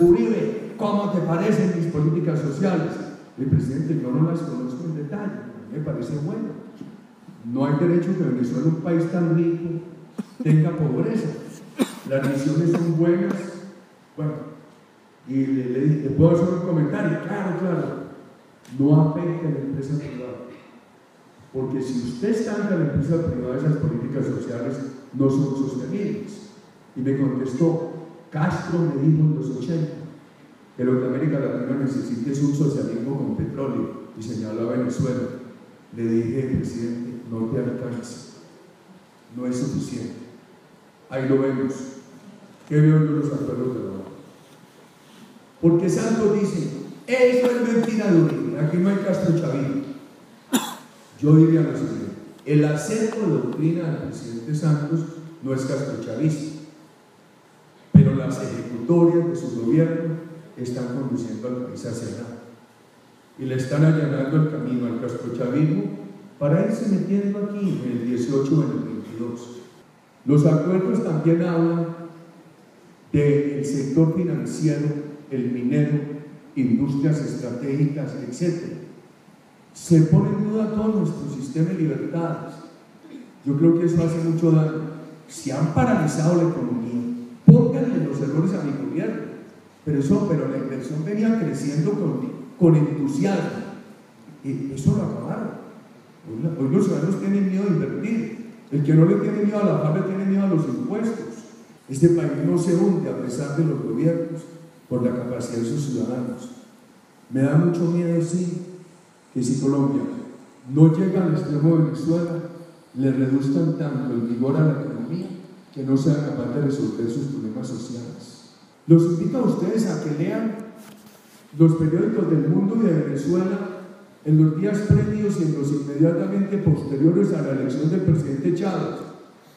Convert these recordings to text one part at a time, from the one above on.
Uribe, ¿cómo te parecen mis políticas sociales? El presidente, yo no las conozco en detalle, me parece bueno. No hay derecho que Venezuela, un país tan rico, tenga pobreza. Las misiones son buenas. Bueno, y le, puedo hacer un comentario, claro, claro, no afecta a la empresa privada. Porque si usted en la empresa privada, esas políticas sociales no son sostenibles. Y me contestó, Castro me dijo en los 80 que lo que América Latina necesita es un socialismo con petróleo y señaló a Venezuela. Le dije, presidente, no te alcanza, no es suficiente. Ahí lo vemos. ¿Qué veo los acuerdos de la Porque Santos dice, eso es mentira de aquí no hay Castro Chavín. Yo diría lo siguiente, el acento de doctrina del presidente Santos no es Castro Chavista, pero las ejecutorias de su gobierno están conduciendo al país hacia allá y le están allanando el camino al castrochavismo para irse metiendo aquí en el 18 o en el 22. Los acuerdos también hablan del sector financiero, el minero, industrias estratégicas, etc. Se pone en duda todo nuestro sistema de libertades. Yo creo que eso hace mucho daño. Se han paralizado la economía. Pero eso, pero la inversión venía creciendo con, con entusiasmo. Y eso lo acabaron. Hoy, los ciudadanos tienen miedo a invertir. El que no le tiene miedo a la paz le tiene miedo a los impuestos. Este país no se hunde a pesar de los gobiernos por la capacidad de sus ciudadanos. Me da mucho miedo, sí, que si Colombia no llega al extremo de Venezuela, le reduzcan tanto el vigor a la economía que no sea capaz de resolver sus problemas sociales. Los invito a ustedes a que lean los periódicos del mundo y de Venezuela en los días previos y en los inmediatamente posteriores a la elección del presidente Chávez.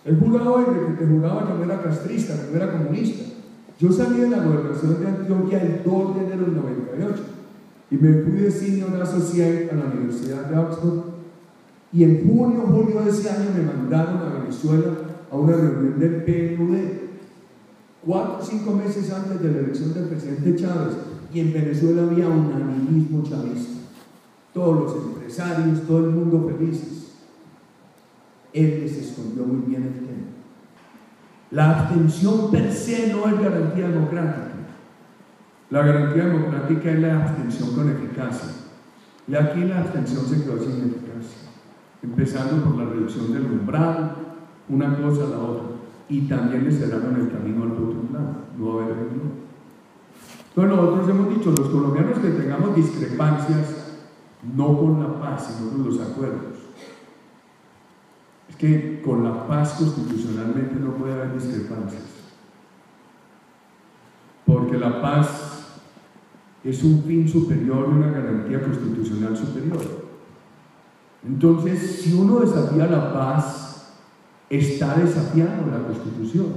Él juraba hoy que te juraba que no era castrista, que no era comunista. Yo salí de la gobernación de Antioquia el 2 de enero del 98 y me fui de Senior Associate a la Universidad de Oxford y en junio, julio de ese año me mandaron a Venezuela a una reunión del PNUD, cuatro o cinco meses antes de la elección del presidente Chávez, y en Venezuela había un animismo chavista todos los empresarios, todo el mundo felices. Él les escondió muy bien el tema. La abstención per se no es garantía democrática. La garantía democrática es la abstención con eficacia. Y aquí la abstención se quedó sin eficacia. Empezando por la reducción del umbral, una cosa a la otra. Y también le cerraron el camino al otro lado, no haber reunión. Entonces nosotros hemos dicho, los colombianos que tengamos discrepancias no con la paz, sino con los acuerdos. Es que con la paz constitucionalmente no puede haber discrepancias, porque la paz es un fin superior y una garantía constitucional superior. Entonces, si uno desafía la paz, está desafiando la Constitución.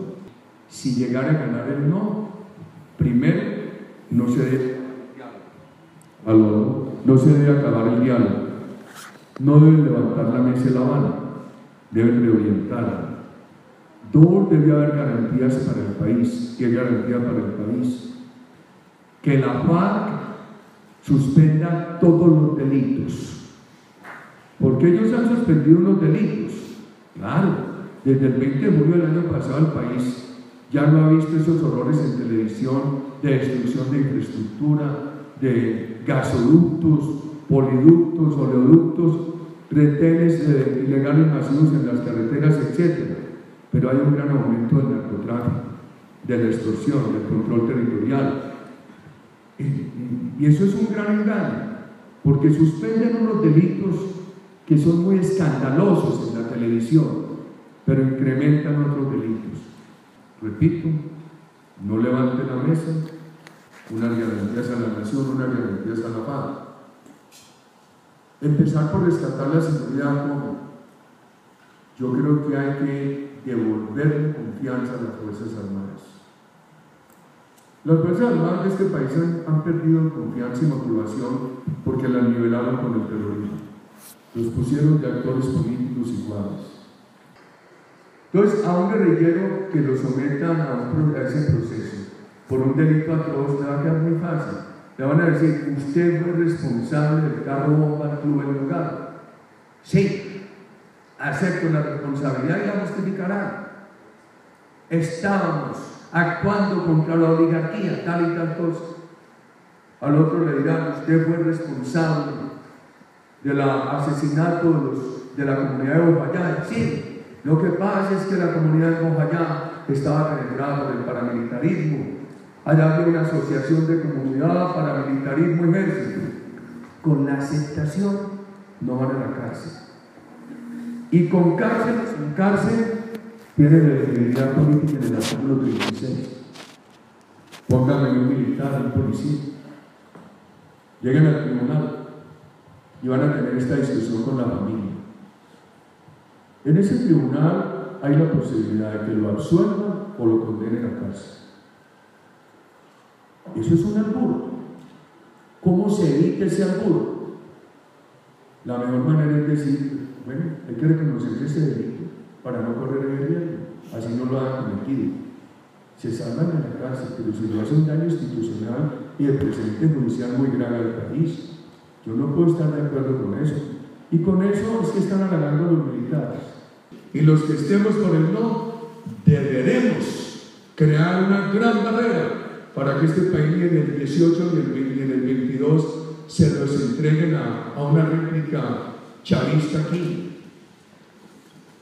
Si llegara a ganar el no, primero no se debe no se debe acabar el diálogo, no deben levantar la mesa y la mano, deben reorientarla. Dos, debe haber garantías para el país. ¿Qué garantía para el país? Que la FARC suspenda todos los delitos. Porque ellos han suspendido unos delitos. Claro, desde el 20 de julio del año pasado el país ya no ha visto esos horrores en televisión de destrucción de infraestructura, de gasoductos, poliductos, oleoductos, retenes ilegales masivos en las carreteras, etc. Pero hay un gran aumento del narcotráfico, de la extorsión, del control territorial. Y, eso es un gran engaño, porque suspenden unos delitos que son muy escandalosos en la televisión, pero incrementan otros delitos. Repito, no levante la mesa, unas garantías a la nación, unas garantías a la paz. Empezar por rescatar la seguridad como yo creo que hay que devolverle confianza a las Fuerzas Armadas. Las Fuerzas Armadas de este país han, perdido confianza y motivación porque las nivelaron con el terrorismo. Los pusieron de actores políticos iguales. Entonces, a un guerrillero que lo sometan a, ese proceso por un delito atroz, le va a quedar muy fácil. Le van a decir, usted fue responsable del carro bomba club del lugar. Sí, acepto la responsabilidad y la justificará. Estábamos actuando contra la oligarquía, tal y tal cosa. Al otro le dirán, usted fue responsable del asesinato de, los, de la comunidad de Bojayá. Sí, lo que pasa es que la comunidad de Bojayá estaba penetrada por el paramilitarismo. Allá había una asociación de comunidad, paramilitarismo y ejército. Con la aceptación no van a la cárcel. Y con cárcel, con cárcel, tiene la legitimidad política en el artículo 36. Pónganme un militar, un policía. Lleguen al tribunal y van a tener esta discusión con la familia. En ese tribunal hay la posibilidad de que lo absuelvan o lo condenen a cárcel. Eso es un albur. ¿Cómo se evita ese albur? La mejor manera es decir, bueno, hay que reconocer ese delito para no correr el riesgo, así no lo han cometido. Se salvan en la cárcel, pero si no hace un daño institucional y el precedente judicial muy grave al país, yo no puedo estar de acuerdo con eso. Y con eso es que están halagando a los militares. Y los que estemos por el no, deberemos crear una gran barrera para que este país en el 18 y en el 22 se los entreguen a, una réplica chavista aquí.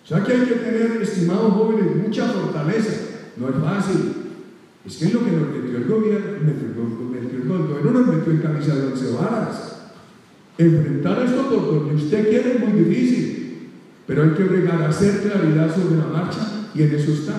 O sea que hay que tener, estimados jóvenes, mucha fortaleza. No es fácil. Es que es lo que nos metió el gobierno, metió, el gobierno nos metió en camisa de once varas. Enfrentar esto por donde usted quiere es muy difícil, pero hay que bregar, hacer claridad sobre la marcha y en eso está.